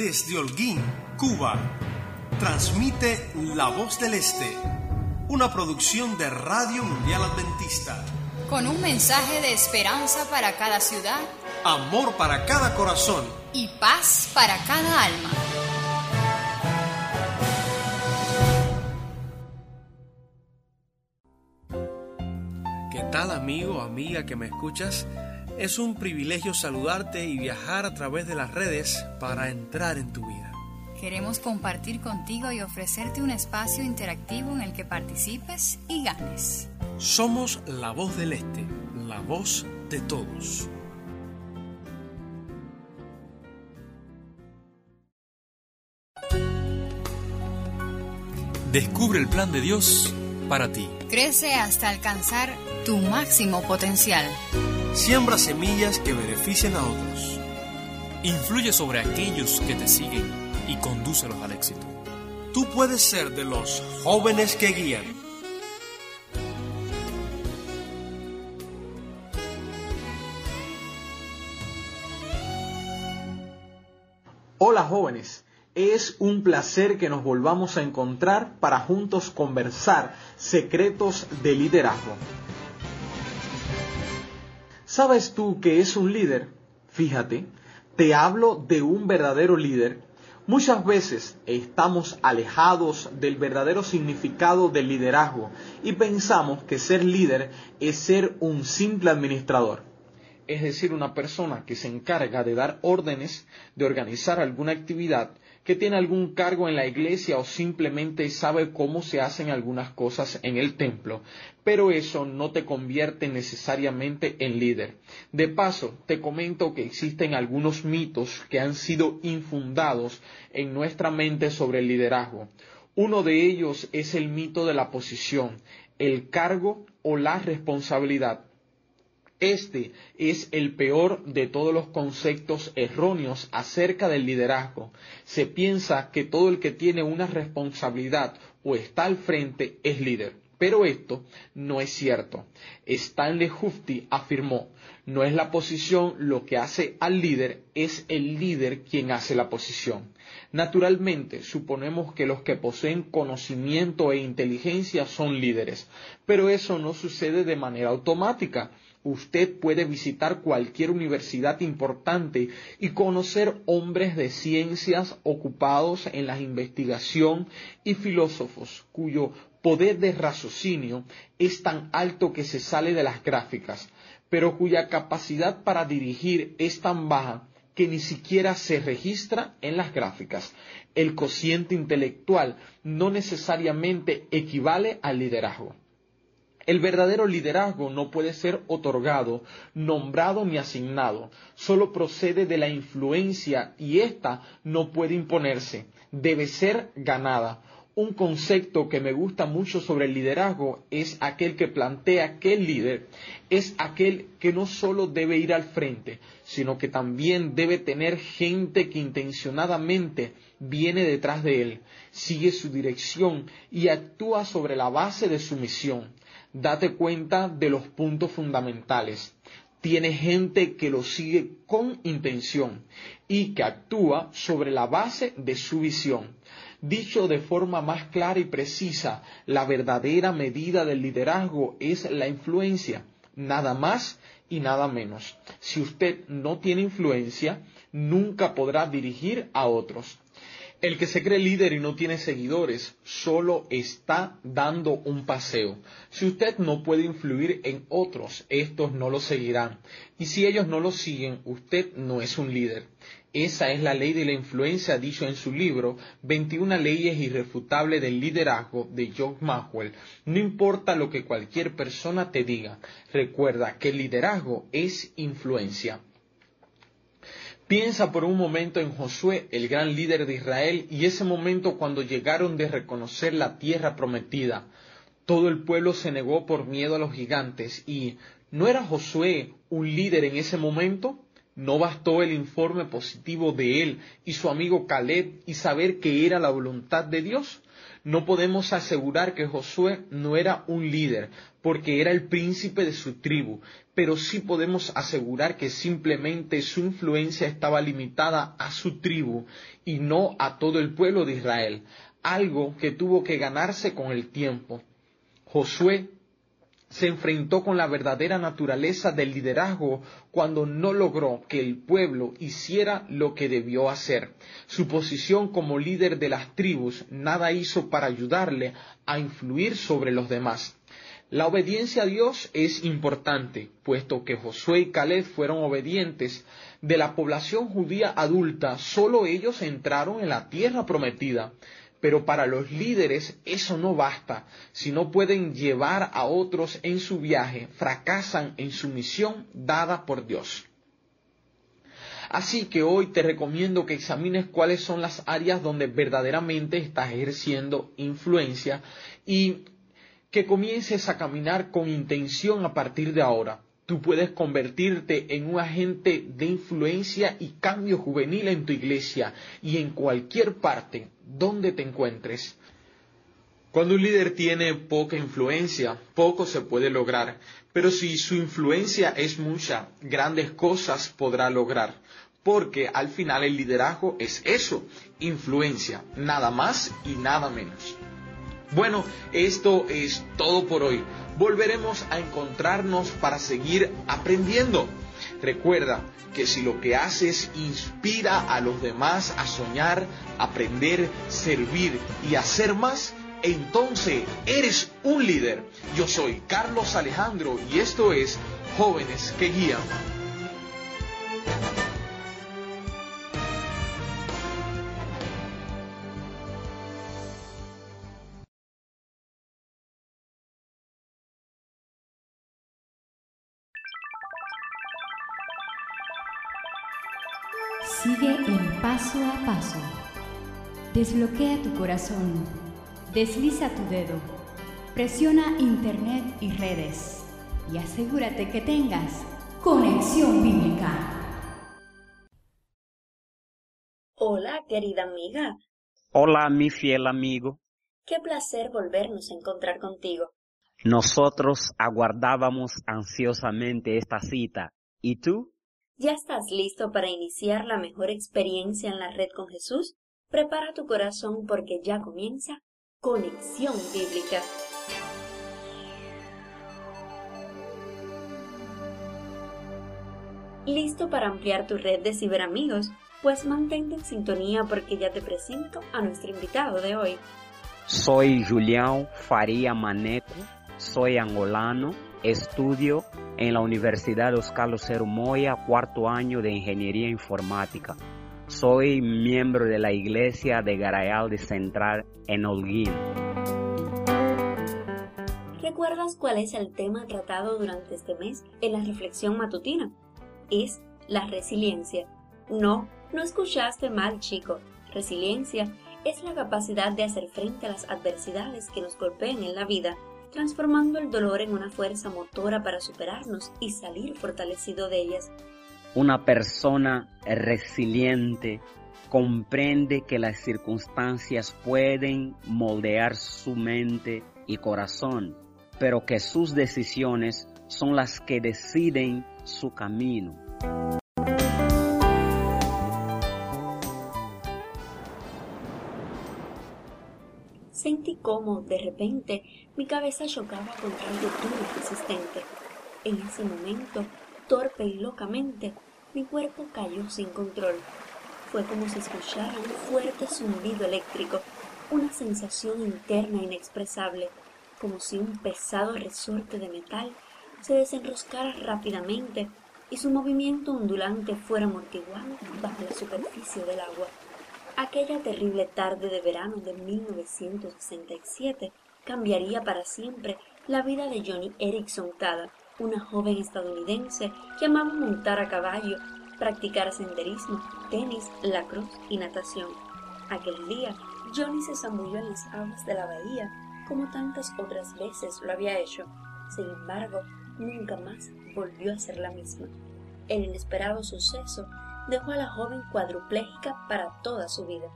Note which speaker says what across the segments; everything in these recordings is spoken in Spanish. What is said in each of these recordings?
Speaker 1: desde Holguín, Cuba, transmite La Voz del Este, una producción de Radio Mundial Adventista.
Speaker 2: Con un mensaje de esperanza para cada ciudad,
Speaker 1: amor para cada corazón
Speaker 2: y paz para cada alma.
Speaker 1: ¿Qué tal amigo o amiga que me escuchas? Es un privilegio saludarte y viajar a través de las redes para entrar en tu vida.
Speaker 2: Queremos compartir contigo y ofrecerte un espacio interactivo en el que participes y ganes.
Speaker 1: Somos la voz del Este, la voz de todos. Descubre el plan de Dios para ti.
Speaker 2: Crece hasta alcanzar tu máximo potencial.
Speaker 1: Siembra semillas que beneficien a otros.
Speaker 3: Influye sobre aquellos que te siguen y condúcelos al éxito.
Speaker 1: Tú puedes ser de los jóvenes que guían.
Speaker 4: Hola jóvenes, es un placer que nos volvamos a encontrar para juntos conversar secretos de liderazgo. ¿Sabes tú que es un líder? Fíjate, te hablo de un verdadero líder. Muchas veces estamos alejados del verdadero significado del liderazgo y pensamos que ser líder es ser un simple administrador. Es decir, una persona que se encarga de dar órdenes, de organizar alguna actividad que tiene algún cargo en la iglesia o simplemente sabe cómo se hacen algunas cosas en el templo, pero eso no te convierte necesariamente en líder. De paso, te comento que existen algunos mitos que han sido infundados en nuestra mente sobre el liderazgo. Uno de ellos es el mito de la posición, el cargo o la responsabilidad. Este es el peor de todos los conceptos erróneos acerca del liderazgo. Se piensa que todo el que tiene una responsabilidad o está al frente es líder. Pero esto no es cierto. Stanley Hufti afirmó, no es la posición lo que hace al líder, es el líder quien hace la posición. Naturalmente, suponemos que los que poseen conocimiento e inteligencia son líderes, pero eso no sucede de manera automática usted puede visitar cualquier universidad importante y conocer hombres de ciencias ocupados en la investigación y filósofos cuyo poder de raciocinio es tan alto que se sale de las gráficas, pero cuya capacidad para dirigir es tan baja que ni siquiera se registra en las gráficas. El cociente intelectual no necesariamente equivale al liderazgo. El verdadero liderazgo no puede ser otorgado, nombrado ni asignado, solo procede de la influencia y ésta no puede imponerse, debe ser ganada. Un concepto que me gusta mucho sobre el liderazgo es aquel que plantea que el líder es aquel que no solo debe ir al frente, sino que también debe tener gente que intencionadamente viene detrás de él, sigue su dirección y actúa sobre la base de su misión date cuenta de los puntos fundamentales. Tiene gente que lo sigue con intención y que actúa sobre la base de su visión. Dicho de forma más clara y precisa, la verdadera medida del liderazgo es la influencia, nada más y nada menos. Si usted no tiene influencia, nunca podrá dirigir a otros. El que se cree líder y no tiene seguidores solo está dando un paseo. Si usted no puede influir en otros, estos no lo seguirán. Y si ellos no lo siguen, usted no es un líder. Esa es la ley de la influencia dicho en su libro 21 leyes irrefutables del liderazgo de John Maxwell. No importa lo que cualquier persona te diga, recuerda que el liderazgo es influencia. Piensa por un momento en Josué, el gran líder de Israel, y ese momento cuando llegaron de reconocer la tierra prometida. Todo el pueblo se negó por miedo a los gigantes y ¿no era Josué un líder en ese momento? ¿No bastó el informe positivo de él y su amigo Caleb y saber que era la voluntad de Dios? No podemos asegurar que Josué no era un líder, porque era el príncipe de su tribu, pero sí podemos asegurar que simplemente su influencia estaba limitada a su tribu y no a todo el pueblo de Israel, algo que tuvo que ganarse con el tiempo. Josué se enfrentó con la verdadera naturaleza del liderazgo cuando no logró que el pueblo hiciera lo que debió hacer. Su posición como líder de las tribus nada hizo para ayudarle a influir sobre los demás. La obediencia a Dios es importante, puesto que Josué y Caleb fueron obedientes. De la población judía adulta, solo ellos entraron en la tierra prometida. Pero para los líderes eso no basta. Si no pueden llevar a otros en su viaje, fracasan en su misión dada por Dios. Así que hoy te recomiendo que examines cuáles son las áreas donde verdaderamente estás ejerciendo influencia y que comiences a caminar con intención a partir de ahora. Tú puedes convertirte en un agente de influencia y cambio juvenil en tu iglesia y en cualquier parte donde te encuentres. Cuando un líder tiene poca influencia, poco se puede lograr, pero si su influencia es mucha, grandes cosas podrá lograr, porque al final el liderazgo es eso, influencia, nada más y nada menos. Bueno, esto es todo por hoy volveremos a encontrarnos para seguir aprendiendo. Recuerda que si lo que haces inspira a los demás a soñar, aprender, servir y hacer más, entonces eres un líder. Yo soy Carlos Alejandro y esto es Jóvenes que Guían.
Speaker 2: Paso a paso. Desbloquea tu corazón. Desliza tu dedo. Presiona Internet y redes. Y asegúrate que tengas conexión bíblica.
Speaker 5: Hola, querida amiga.
Speaker 6: Hola, mi fiel amigo.
Speaker 5: Qué placer volvernos a encontrar contigo.
Speaker 6: Nosotros aguardábamos ansiosamente esta cita. ¿Y tú?
Speaker 5: ¿Ya estás listo para iniciar la mejor experiencia en la red con Jesús? Prepara tu corazón porque ya comienza Conexión Bíblica. ¿Listo para ampliar tu red de ciberamigos? Pues mantente en sintonía porque ya te presento a nuestro invitado de hoy.
Speaker 6: Soy Julián Faría Maneco, soy angolano Estudio en la Universidad Oscar Cero Moya, cuarto año de Ingeniería Informática. Soy miembro de la Iglesia de Garayal de Central en Holguín.
Speaker 5: ¿Recuerdas cuál es el tema tratado durante este mes en la reflexión matutina? Es la resiliencia. No, no escuchaste mal, chico. Resiliencia es la capacidad de hacer frente a las adversidades que nos golpeen en la vida transformando el dolor en una fuerza motora para superarnos y salir fortalecido de ellas.
Speaker 6: Una persona resiliente comprende que las circunstancias pueden moldear su mente y corazón, pero que sus decisiones son las que deciden su camino.
Speaker 5: Sentí cómo, de repente, mi cabeza chocaba contra algo duro y. En ese momento, torpe y locamente, mi cuerpo cayó sin control. Fue como si escuchara un fuerte zumbido eléctrico, una sensación interna inexpresable, como si un pesado resorte de metal se desenroscara rápidamente y su movimiento ondulante fuera amortiguado bajo la superficie del agua. Aquella terrible tarde de verano de 1967 cambiaría para siempre la vida de Johnny Erickson Tada, una joven estadounidense que amaba montar a caballo, practicar senderismo, tenis, lacrosse y natación. Aquel día, Johnny se zambulló en las aguas de la bahía como tantas otras veces lo había hecho. Sin embargo, nunca más volvió a ser la misma. El inesperado suceso dejó a la joven cuadruplégica para toda su vida.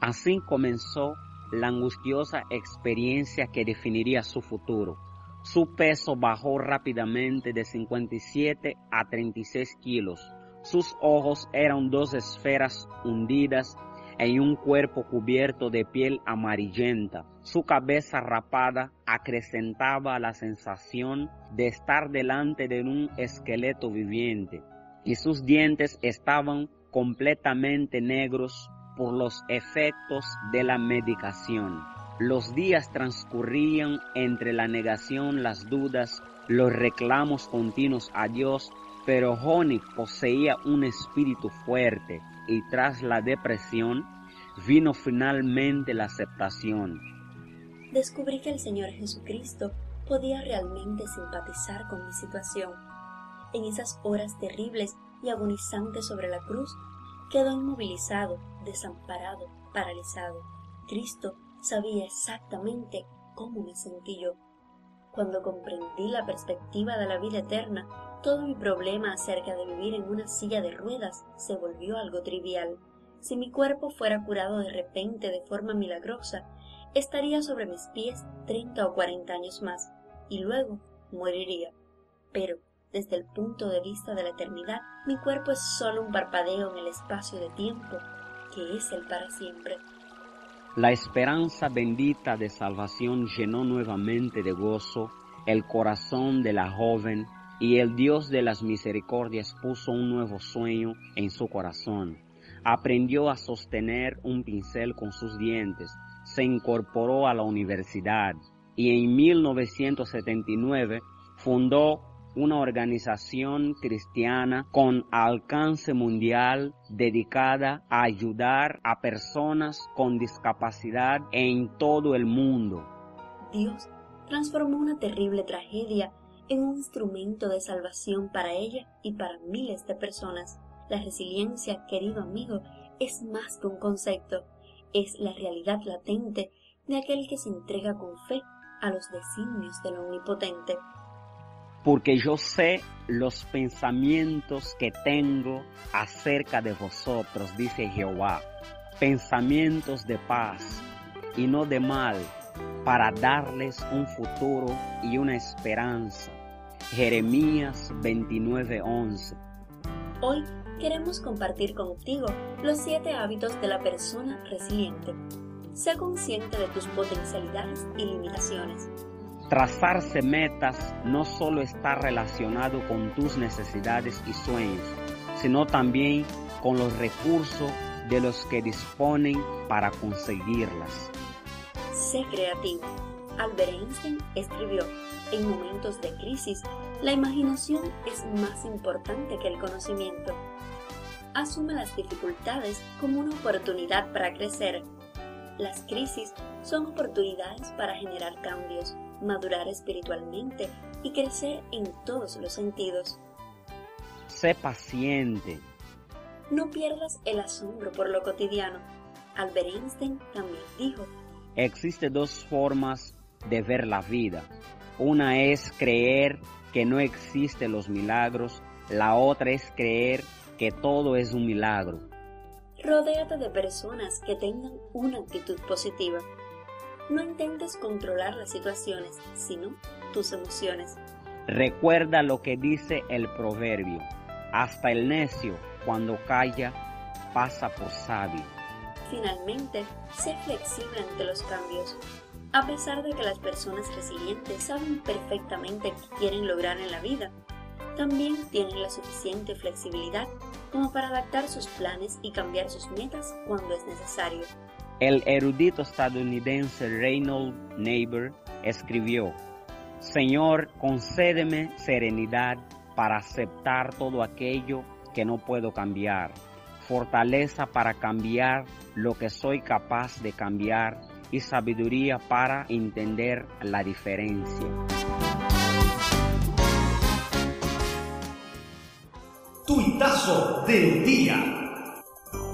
Speaker 6: Así comenzó la angustiosa experiencia que definiría su futuro. Su peso bajó rápidamente de 57 a 36 kilos. Sus ojos eran dos esferas hundidas en un cuerpo cubierto de piel amarillenta. Su cabeza rapada acrecentaba la sensación de estar delante de un esqueleto viviente y sus dientes estaban completamente negros por los efectos de la medicación. Los días transcurrían entre la negación, las dudas, los reclamos continuos a Dios, pero Johnny poseía un espíritu fuerte y tras la depresión vino finalmente la aceptación.
Speaker 5: Descubrí que el Señor Jesucristo podía realmente simpatizar con mi situación. En esas horas terribles y agonizantes sobre la cruz, quedó inmovilizado, desamparado, paralizado. Cristo sabía exactamente cómo me sentí yo. Cuando comprendí la perspectiva de la vida eterna, todo mi problema acerca de vivir en una silla de ruedas se volvió algo trivial. Si mi cuerpo fuera curado de repente de forma milagrosa, estaría sobre mis pies treinta o cuarenta años más, y luego moriría. Pero, desde el punto de vista de la eternidad, mi cuerpo es solo un parpadeo en el espacio de tiempo, que es el para siempre.
Speaker 6: La esperanza bendita de salvación llenó nuevamente de gozo el corazón de la joven y el Dios de las misericordias puso un nuevo sueño en su corazón. Aprendió a sostener un pincel con sus dientes, se incorporó a la universidad y en 1979 fundó una organización cristiana con alcance mundial dedicada a ayudar a personas con discapacidad en todo el mundo.
Speaker 5: Dios transformó una terrible tragedia en un instrumento de salvación para ella y para miles de personas. La resiliencia, querido amigo, es más que un concepto, es la realidad latente de aquel que se entrega con fe a los designios del Omnipotente
Speaker 6: porque yo sé los pensamientos que tengo acerca de vosotros, dice Jehová, pensamientos de paz y no de mal, para darles un futuro y una esperanza. Jeremías 29:11.
Speaker 5: Hoy queremos compartir contigo los siete hábitos de la persona resiliente. Sé consciente de tus potencialidades y limitaciones
Speaker 6: Trazarse metas no solo está relacionado con tus necesidades y sueños, sino también con los recursos de los que disponen para conseguirlas.
Speaker 5: Sé creativo. Albert Einstein escribió, en momentos de crisis, la imaginación es más importante que el conocimiento. Asume las dificultades como una oportunidad para crecer. Las crisis son oportunidades para generar cambios madurar espiritualmente y crecer en todos los sentidos.
Speaker 6: Sé paciente.
Speaker 5: No pierdas el asombro por lo cotidiano. Albert Einstein también dijo,
Speaker 6: Existen dos formas de ver la vida. Una es creer que no existen los milagros, la otra es creer que todo es un milagro.
Speaker 5: Rodéate de personas que tengan una actitud positiva. No intentes controlar las situaciones, sino tus emociones.
Speaker 6: Recuerda lo que dice el proverbio. Hasta el necio, cuando calla, pasa por sabio.
Speaker 5: Finalmente, sé flexible ante los cambios. A pesar de que las personas resilientes saben perfectamente qué quieren lograr en la vida, también tienen la suficiente flexibilidad como para adaptar sus planes y cambiar sus metas cuando es necesario.
Speaker 6: El erudito estadounidense Reynold Neighbor escribió, Señor, concédeme serenidad para aceptar todo aquello que no puedo cambiar, fortaleza para cambiar lo que soy capaz de cambiar y sabiduría para entender la diferencia.
Speaker 7: Tuitazo del día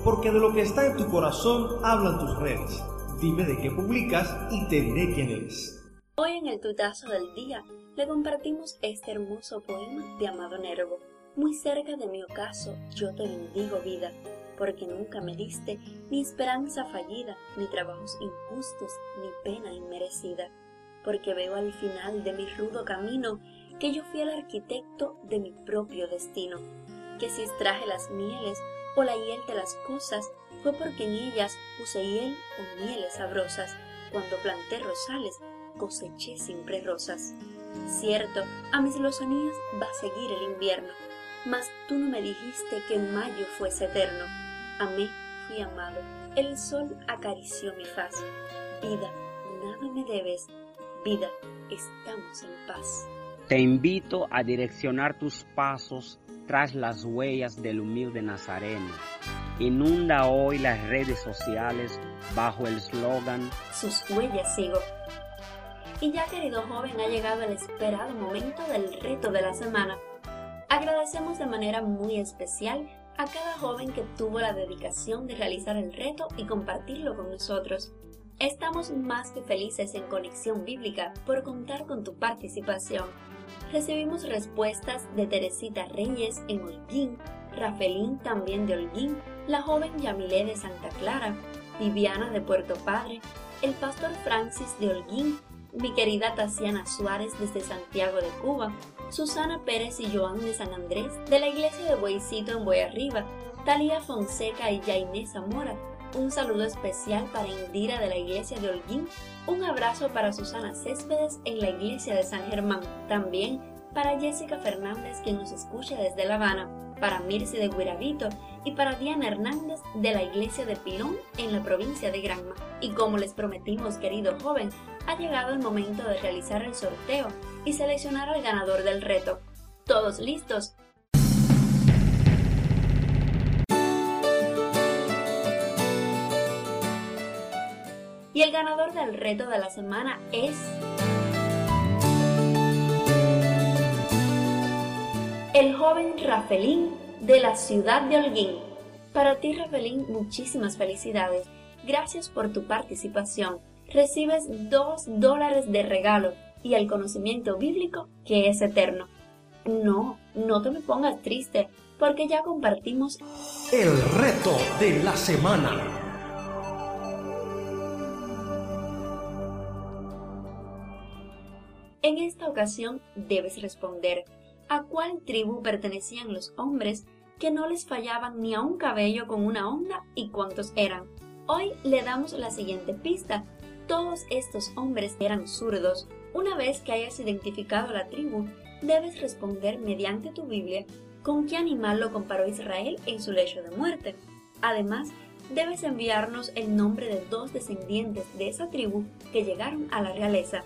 Speaker 7: porque de lo que está en tu corazón hablan tus redes. Dime de qué publicas y te diré quién eres.
Speaker 5: Hoy en el tutazo del día le compartimos este hermoso poema de Amado Nervo. Muy cerca de mi ocaso, yo te bendigo vida, porque nunca me diste ni esperanza fallida, ni trabajos injustos, ni pena inmerecida, porque veo al final de mi rudo camino que yo fui el arquitecto de mi propio destino, que si extraje las mieles o la hiel de las cosas, fue porque en ellas puse hiel o mieles sabrosas, cuando planté rosales, coseché siempre rosas. Cierto, a mis lozanías va a seguir el invierno, mas tú no me dijiste que mayo fuese eterno. Amé, fui amado, el sol acarició mi faz. Vida, nada me debes, vida, estamos en paz.
Speaker 6: Te invito a direccionar tus pasos tras las huellas del humilde Nazareno. Inunda hoy las redes sociales bajo el slogan
Speaker 5: Sus huellas sigo. Y ya querido joven, ha llegado el esperado momento del reto de la semana. Agradecemos de manera muy especial a cada joven que tuvo la dedicación de realizar el reto y compartirlo con nosotros. Estamos más que felices en Conexión Bíblica por contar con tu participación. Recibimos respuestas de Teresita Reyes en Holguín, Rafelín también de Holguín, la joven Yamilé de Santa Clara, Viviana de Puerto Padre, el pastor Francis de Holguín, mi querida Tasiana Suárez desde Santiago de Cuba, Susana Pérez y Joan de San Andrés, de la iglesia de Bueycito en Boyarriba, Talía Fonseca y Jainé Zamora, un saludo especial para Indira de la iglesia de Holguín, un abrazo para Susana Céspedes en la iglesia de San Germán, también para Jessica Fernández quien nos escucha desde La Habana, para Mirce de Guiravito y para Diana Hernández de la iglesia de Pilón en la provincia de Granma. Y como les prometimos, querido joven, ha llegado el momento de realizar el sorteo y seleccionar al ganador del reto. ¿Todos listos? Y el ganador del reto de la semana es... El joven Rafelín de la ciudad de Holguín. Para ti, Rafelín, muchísimas felicidades. Gracias por tu participación. Recibes dos dólares de regalo y el conocimiento bíblico que es eterno. No, no te me pongas triste, porque ya compartimos
Speaker 7: el reto de la semana.
Speaker 5: En esta ocasión debes responder a cuál tribu pertenecían los hombres que no les fallaban ni a un cabello con una onda y cuántos eran. Hoy le damos la siguiente pista. Todos estos hombres eran zurdos. Una vez que hayas identificado la tribu, debes responder mediante tu Biblia con qué animal lo comparó Israel en su lecho de muerte. Además, debes enviarnos el nombre de dos descendientes de esa tribu que llegaron a la realeza.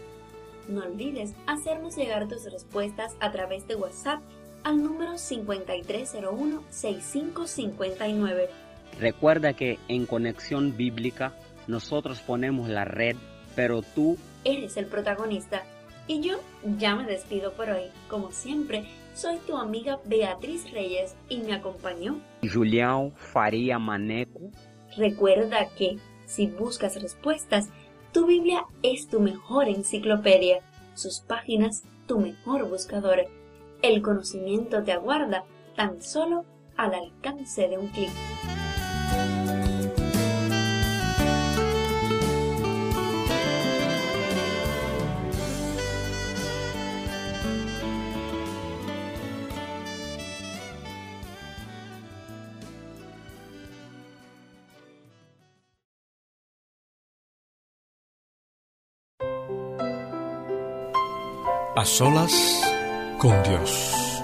Speaker 5: No olvides hacernos llegar tus respuestas a través de WhatsApp al número 5301-6559.
Speaker 6: Recuerda que en Conexión Bíblica nosotros ponemos la red, pero tú
Speaker 5: eres el protagonista. Y yo ya me despido por hoy. Como siempre, soy tu amiga Beatriz Reyes y me acompañó
Speaker 6: Julián Faría Maneco.
Speaker 5: Recuerda que si buscas respuestas, tu Biblia es tu mejor enciclopedia, sus páginas tu mejor buscador. El conocimiento te aguarda tan solo al alcance de un clic.
Speaker 1: A solas con Dios.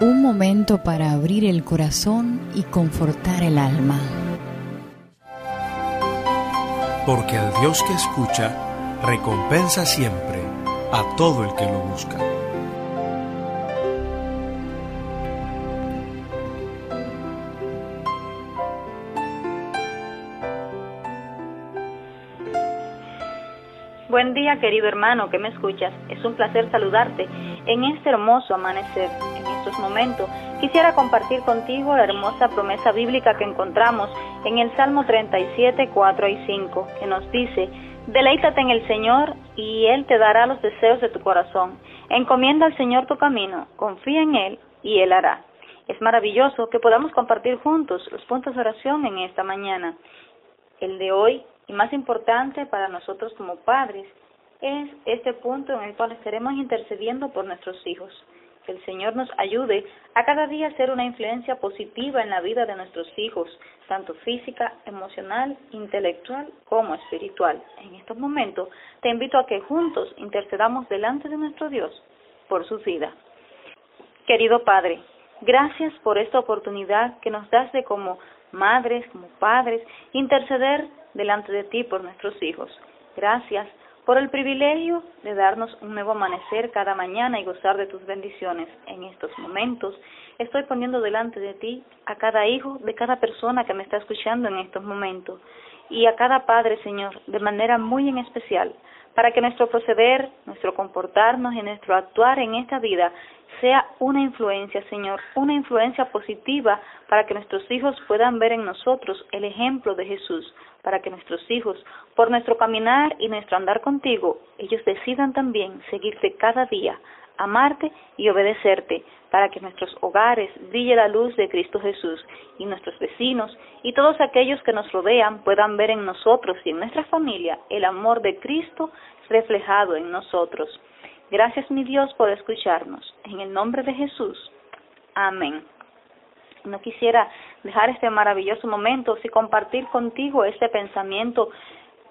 Speaker 2: Un momento para abrir el corazón y confortar el alma.
Speaker 1: Porque al Dios que escucha, recompensa siempre a todo el que lo busca.
Speaker 8: Buen día, querido hermano que me escuchas. Es un placer saludarte en este hermoso amanecer. En estos momentos quisiera compartir contigo la hermosa promesa bíblica que encontramos en el Salmo 37, 4 y 5, que nos dice, Deleítate en el Señor y Él te dará los deseos de tu corazón. Encomienda al Señor tu camino, confía en Él y Él hará. Es maravilloso que podamos compartir juntos los puntos de oración en esta mañana. El de hoy, y más importante para nosotros como padres, es este punto en el cual estaremos intercediendo por nuestros hijos. Que el Señor nos ayude a cada día ser una influencia positiva en la vida de nuestros hijos, tanto física, emocional, intelectual como espiritual. En estos momentos te invito a que juntos intercedamos delante de nuestro Dios por su vida. Querido Padre, gracias por esta oportunidad que nos das de como madres, como padres, interceder delante de ti por nuestros hijos. Gracias por el privilegio de darnos un nuevo amanecer cada mañana y gozar de tus bendiciones. En estos momentos estoy poniendo delante de ti a cada hijo de cada persona que me está escuchando en estos momentos y a cada padre, Señor, de manera muy en especial, para que nuestro proceder, nuestro comportarnos y nuestro actuar en esta vida sea una influencia, Señor, una influencia positiva para que nuestros hijos puedan ver en nosotros el ejemplo de Jesús, para que nuestros hijos, por nuestro caminar y nuestro andar contigo, ellos decidan también seguirte cada día, amarte y obedecerte, para que nuestros hogares brille la luz de Cristo Jesús y nuestros vecinos y todos aquellos que nos rodean puedan ver en nosotros y en nuestra familia el amor de Cristo reflejado en nosotros. Gracias mi Dios por escucharnos. En el nombre de Jesús. Amén. No quisiera dejar este maravilloso momento sin compartir contigo este pensamiento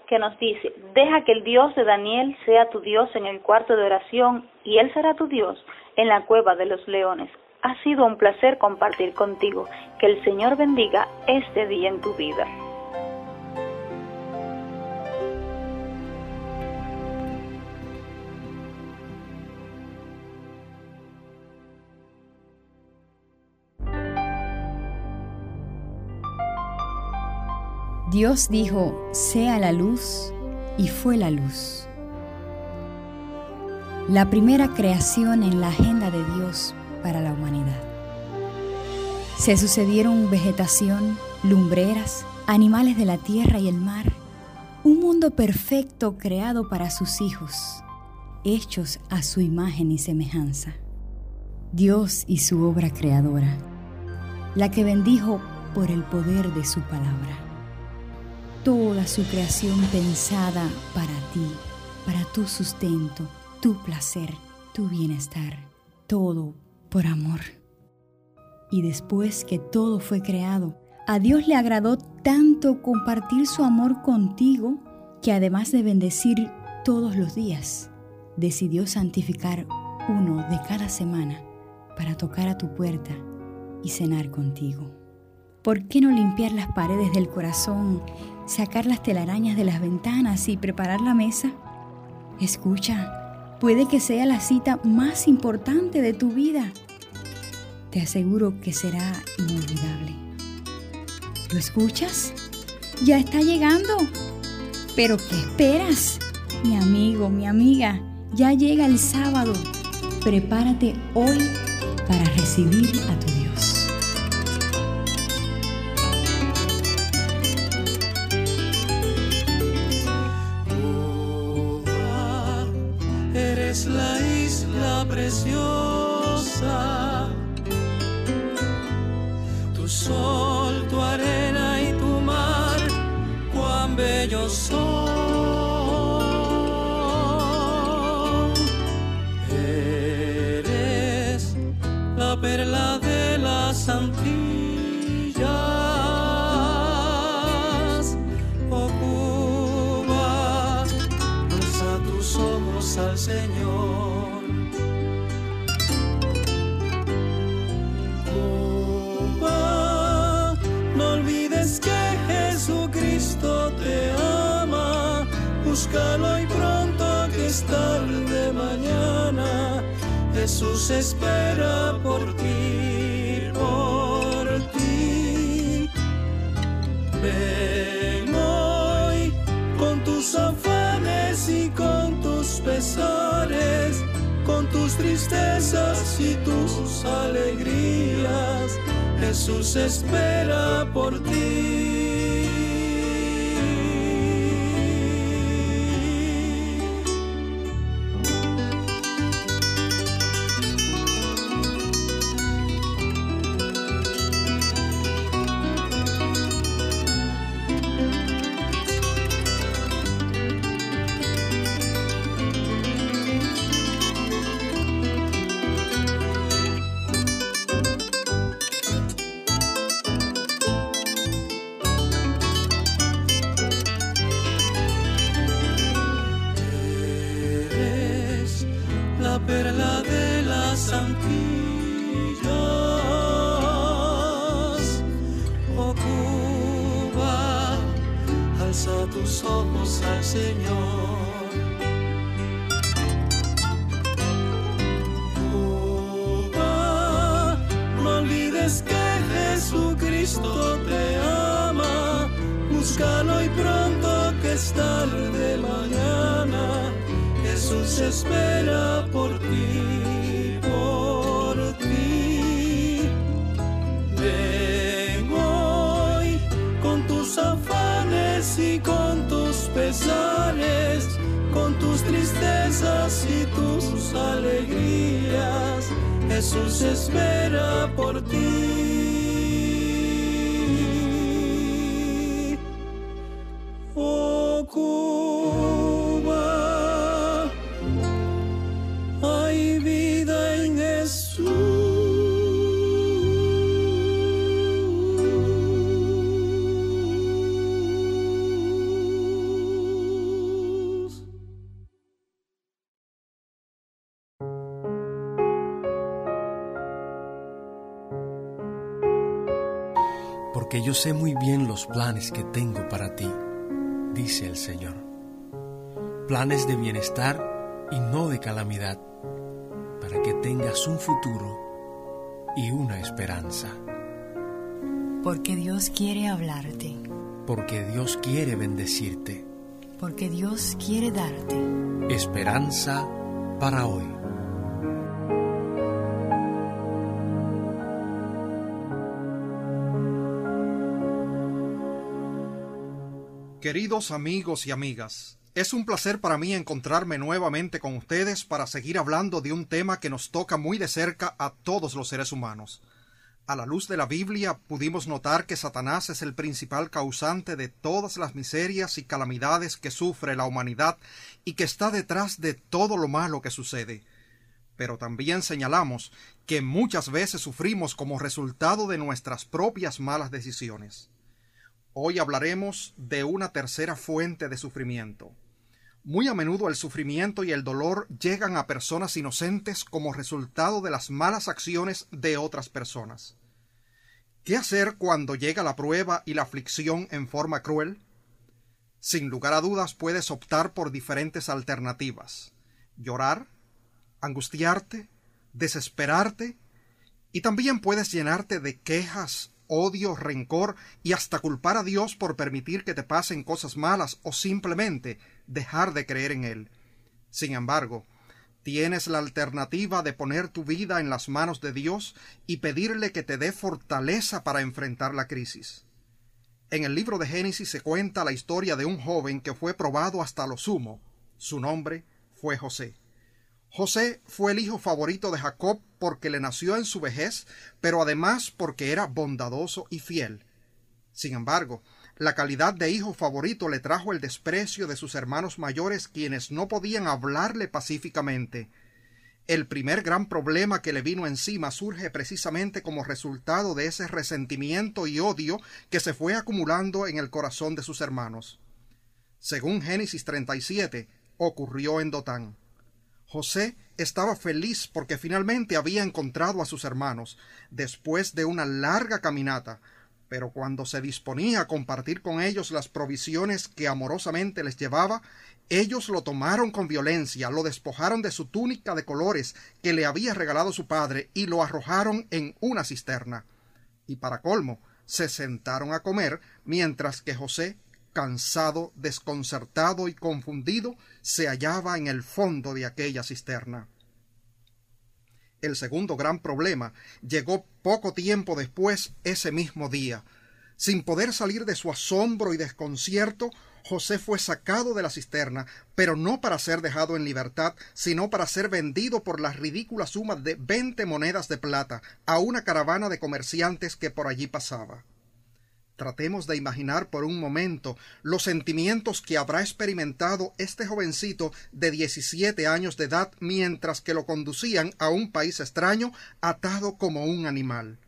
Speaker 8: que nos dice, deja que el Dios de Daniel sea tu Dios en el cuarto de oración y Él será tu Dios en la cueva de los leones. Ha sido un placer compartir contigo. Que el Señor bendiga este día en tu vida.
Speaker 2: Dios dijo, sea la luz, y fue la luz. La primera creación en la agenda de Dios para la humanidad. Se sucedieron vegetación, lumbreras, animales de la tierra y el mar, un mundo perfecto creado para sus hijos, hechos a su imagen y semejanza. Dios y su obra creadora, la que bendijo por el poder de su palabra toda su creación pensada para ti, para tu sustento, tu placer, tu bienestar, todo por amor. Y después que todo fue creado, a Dios le agradó tanto compartir su amor contigo que además de bendecir todos los días, decidió santificar uno de cada semana para tocar a tu puerta y cenar contigo. ¿Por qué no limpiar las paredes del corazón sacar las telarañas de las ventanas y preparar la mesa? Escucha, puede que sea la cita más importante de tu vida. Te aseguro que será inolvidable. ¿Lo escuchas? Ya está llegando. Pero ¿qué esperas? Mi amigo, mi amiga, ya llega el sábado. Prepárate hoy para recibir a tu
Speaker 9: preciosa. Tu sol, tu arena y tu mar, cuán bellos son. Jesús espera por ti, por ti. Ven hoy con tus afanes y con tus pesares, con tus tristezas y tus alegrías. Jesús espera por ti. las Oh Cuba, alza tus ojos al Señor. Cuba, no olvides que Jesucristo te ama. Búscalo y pronto que es tarde mañana. Jesús espera por ti. Tristezas y tus alegrías. Jesús espera por ti.
Speaker 1: Porque yo sé muy bien los planes que tengo para ti, dice el Señor. Planes de bienestar y no de calamidad, para que tengas un futuro y una esperanza.
Speaker 10: Porque Dios quiere hablarte,
Speaker 1: Porque Dios quiere bendecirte.
Speaker 10: porque Dios quiere darte
Speaker 1: Esperanza para hoy.
Speaker 11: Queridos amigos y amigas, es un placer para mí encontrarme nuevamente con ustedes para seguir hablando de un tema que nos toca muy de cerca a todos los seres humanos. A la luz de la Biblia pudimos notar que Satanás es el principal causante de todas las miserias y calamidades que sufre la humanidad y que está detrás de todo lo malo que sucede. Pero también señalamos que muchas veces sufrimos como resultado de nuestras propias malas decisiones. Hoy hablaremos de una tercera fuente de sufrimiento. Muy a menudo el sufrimiento y el dolor llegan a personas inocentes como resultado de las malas acciones de otras personas. ¿Qué hacer cuando llega la prueba y la aflicción en forma cruel? Sin lugar a dudas puedes optar por diferentes alternativas. Llorar, angustiarte, desesperarte, y también puedes llenarte de quejas, odio, rencor y hasta culpar a Dios por permitir que te pasen cosas malas o simplemente dejar de creer en Él. Sin embargo, tienes la alternativa de poner tu vida en las manos de Dios y pedirle que te dé fortaleza para enfrentar la crisis. En el libro de Génesis se cuenta la historia de un joven que fue probado hasta lo sumo. Su nombre fue José. José fue el hijo favorito de Jacob porque le nació en su vejez, pero además porque era bondadoso y fiel. Sin embargo, la calidad de hijo favorito le trajo el desprecio de sus hermanos mayores quienes no podían hablarle pacíficamente. El primer gran problema que le vino encima surge precisamente como resultado de ese resentimiento y odio que se fue acumulando en el corazón de sus hermanos. Según Génesis 37, ocurrió en Dotán. José estaba feliz porque finalmente había encontrado a sus hermanos, después de una larga caminata, pero cuando se disponía a compartir con ellos las provisiones que amorosamente les llevaba, ellos lo tomaron con violencia, lo despojaron de su túnica de colores que le había regalado su padre y lo arrojaron en una cisterna. Y para colmo, se sentaron a comer mientras que José cansado, desconcertado y confundido, se hallaba en el fondo de aquella cisterna. El segundo gran problema llegó poco tiempo después ese mismo día. Sin poder salir de su asombro y desconcierto, José fue sacado de la cisterna, pero no para ser dejado en libertad, sino para ser vendido por la ridícula suma de veinte monedas de plata a una caravana de comerciantes que por allí pasaba. Tratemos de imaginar por un momento los sentimientos que habrá experimentado este jovencito de 17 años de edad mientras que lo conducían a un país extraño atado como un animal.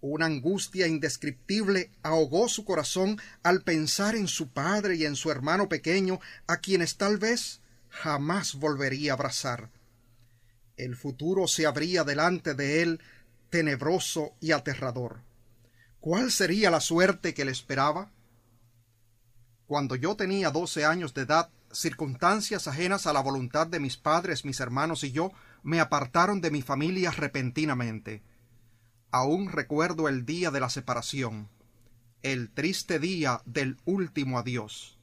Speaker 11: Una angustia indescriptible ahogó su corazón al pensar en su padre y en su hermano pequeño, a quienes tal vez jamás volvería a abrazar. El futuro se abría delante de él tenebroso y aterrador. ¿Cuál sería la suerte que le esperaba? Cuando yo tenía doce años de edad, circunstancias ajenas a la voluntad de mis padres, mis hermanos y yo me apartaron de mi familia repentinamente. Aún recuerdo el día de la separación, el triste día del último adiós.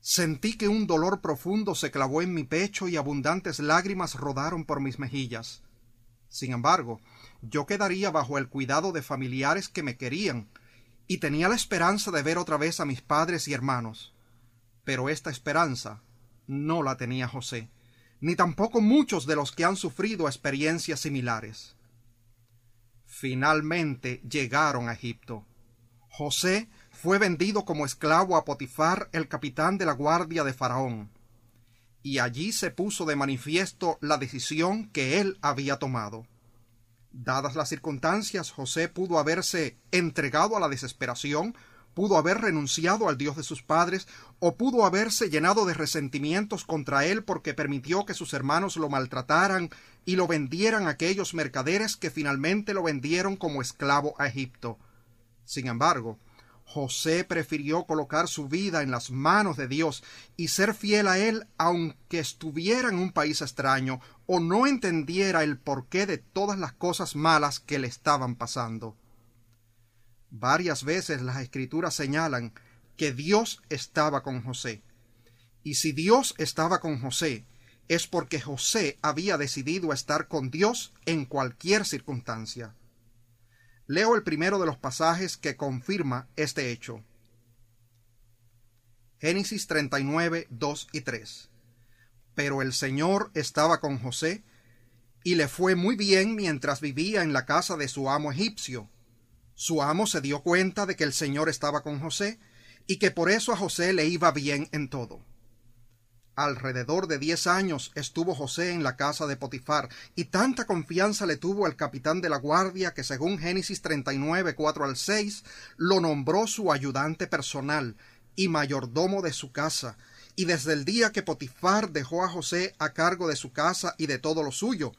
Speaker 11: Sentí que un dolor profundo se clavó en mi pecho y abundantes lágrimas rodaron por mis mejillas. Sin embargo, yo quedaría bajo el cuidado de familiares que me querían, y tenía la esperanza de ver otra vez a mis padres y hermanos. Pero esta esperanza no la tenía José, ni tampoco muchos de los que han sufrido experiencias similares. Finalmente llegaron a Egipto. José fue vendido como esclavo a Potifar, el capitán de la guardia de Faraón, y allí se puso de manifiesto la decisión que él había tomado. Dadas las circunstancias, José pudo haberse entregado a la desesperación, pudo haber renunciado al Dios de sus padres, o pudo haberse llenado de resentimientos contra él porque permitió que sus hermanos lo maltrataran y lo vendieran a aquellos mercaderes que finalmente lo vendieron como esclavo a Egipto. Sin embargo, José prefirió colocar su vida en las manos de Dios y ser fiel a Él aunque estuviera en un país extraño o no entendiera el porqué de todas las cosas malas que le estaban pasando. Varias veces las escrituras señalan que Dios estaba con José. Y si Dios estaba con José, es porque José había decidido estar con Dios en cualquier circunstancia. Leo el primero de los pasajes que confirma este hecho. Génesis 39, 2 y 3. Pero el Señor estaba con José, y le fue muy bien mientras vivía en la casa de su amo egipcio. Su amo se dio cuenta de que el Señor estaba con José, y que por eso a José le iba bien en todo. Alrededor de diez años estuvo José en la casa de Potifar, y tanta confianza le tuvo el capitán de la guardia que según Génesis 39, 4 al 6, lo nombró su ayudante personal y mayordomo de su casa, y desde el día que Potifar dejó a José a cargo de su casa y de todo lo suyo,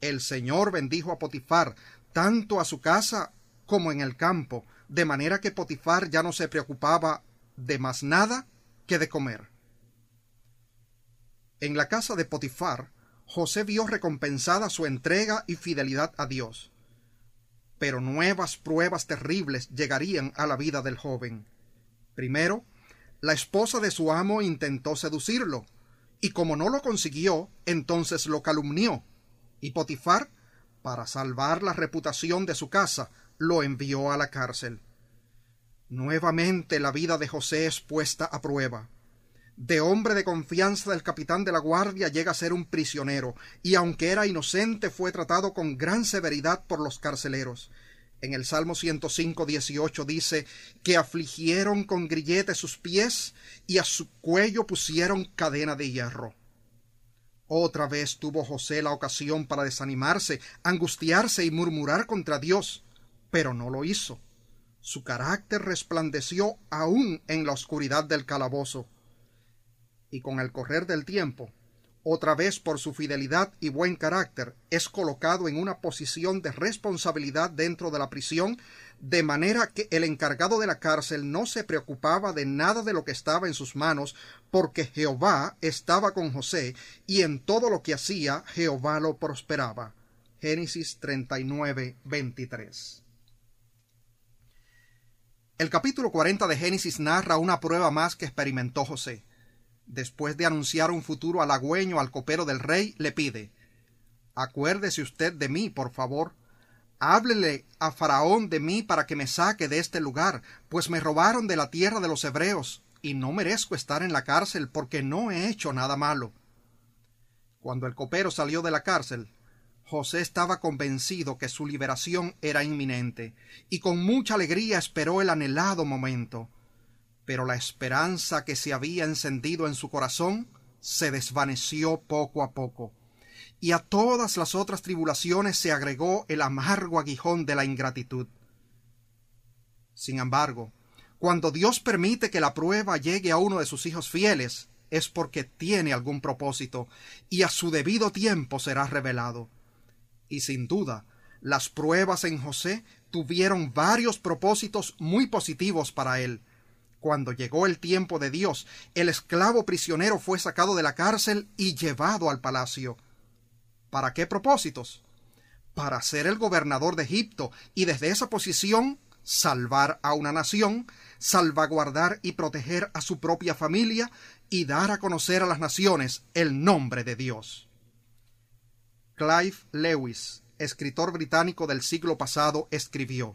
Speaker 11: el Señor bendijo a Potifar, tanto a su casa como en el campo, de manera que Potifar ya no se preocupaba de más nada que de comer. En la casa de Potifar, José vio recompensada su entrega y fidelidad a Dios. Pero nuevas pruebas terribles llegarían a la vida del joven. Primero, la esposa de su amo intentó seducirlo, y como no lo consiguió, entonces lo calumnió, y Potifar, para salvar la reputación de su casa, lo envió a la cárcel. Nuevamente la vida de José es puesta a prueba de hombre de confianza del capitán de la guardia llega a ser un prisionero, y aunque era inocente fue tratado con gran severidad por los carceleros. En el Salmo 105, 18 dice que afligieron con grilletes sus pies y a su cuello pusieron cadena de hierro. Otra vez tuvo José la ocasión para desanimarse, angustiarse y murmurar contra Dios, pero no lo hizo. Su carácter resplandeció aún en la oscuridad del calabozo y con el correr del tiempo, otra vez por su fidelidad y buen carácter, es colocado en una posición de responsabilidad dentro de la prisión, de manera que el encargado de la cárcel no se preocupaba de nada de lo que estaba en sus manos, porque Jehová estaba con José, y en todo lo que hacía Jehová lo prosperaba. Génesis 39, 23. El capítulo 40 de Génesis narra una prueba más que experimentó José después de anunciar un futuro halagüeño al copero del rey, le pide Acuérdese usted de mí, por favor. Háblele a Faraón de mí para que me saque de este lugar, pues me robaron de la tierra de los hebreos, y no merezco estar en la cárcel porque no he hecho nada malo. Cuando el copero salió de la cárcel, José estaba convencido que su liberación era inminente, y con mucha alegría esperó el anhelado momento pero la esperanza que se había encendido en su corazón se desvaneció poco a poco, y a todas las otras tribulaciones se agregó el amargo aguijón de la ingratitud. Sin embargo, cuando Dios permite que la prueba llegue a uno de sus hijos fieles, es porque tiene algún propósito, y a su debido tiempo será revelado. Y sin duda, las pruebas en José tuvieron varios propósitos muy positivos para él. Cuando llegó el tiempo de Dios, el esclavo prisionero fue sacado de la cárcel y llevado al palacio. ¿Para qué propósitos? Para ser el gobernador de Egipto y desde esa posición salvar a una nación, salvaguardar y proteger a su propia familia y dar a conocer a las naciones el nombre de Dios. Clive Lewis, escritor británico del siglo pasado, escribió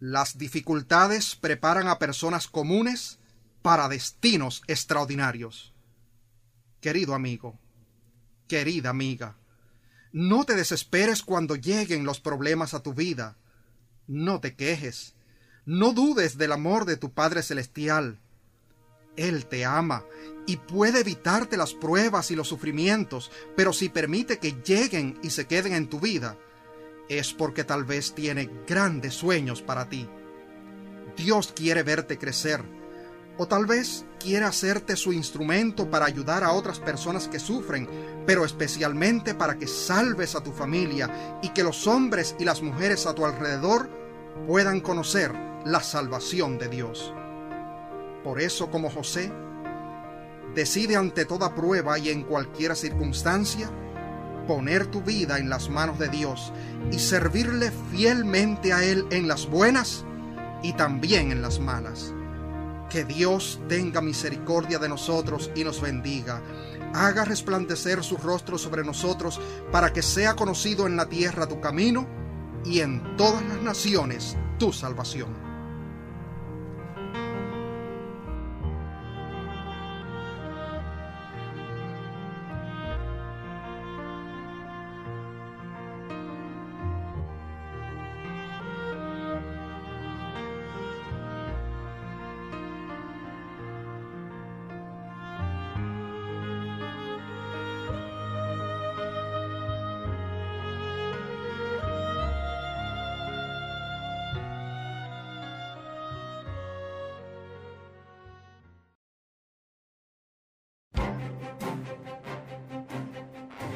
Speaker 11: Las dificultades preparan a personas comunes para destinos extraordinarios. Querido amigo, querida amiga, no te desesperes cuando lleguen los problemas a tu vida. No te quejes. No dudes del amor de tu Padre Celestial. Él te ama y puede evitarte las pruebas y los sufrimientos, pero si permite que lleguen y se queden en tu vida, es porque tal vez tiene grandes sueños para ti. Dios quiere verte crecer, o tal vez quiere hacerte su instrumento para ayudar a otras personas que sufren, pero especialmente para que salves a tu familia y que los hombres y las mujeres a tu alrededor puedan conocer la salvación de Dios. Por eso, como José, decide ante toda prueba y en cualquier circunstancia poner tu vida en las manos de Dios y servirle fielmente a Él en las buenas y también en las malas. Que Dios tenga misericordia de nosotros y nos bendiga. Haga resplandecer su rostro sobre nosotros para que sea conocido en la tierra tu camino y en todas las naciones tu salvación.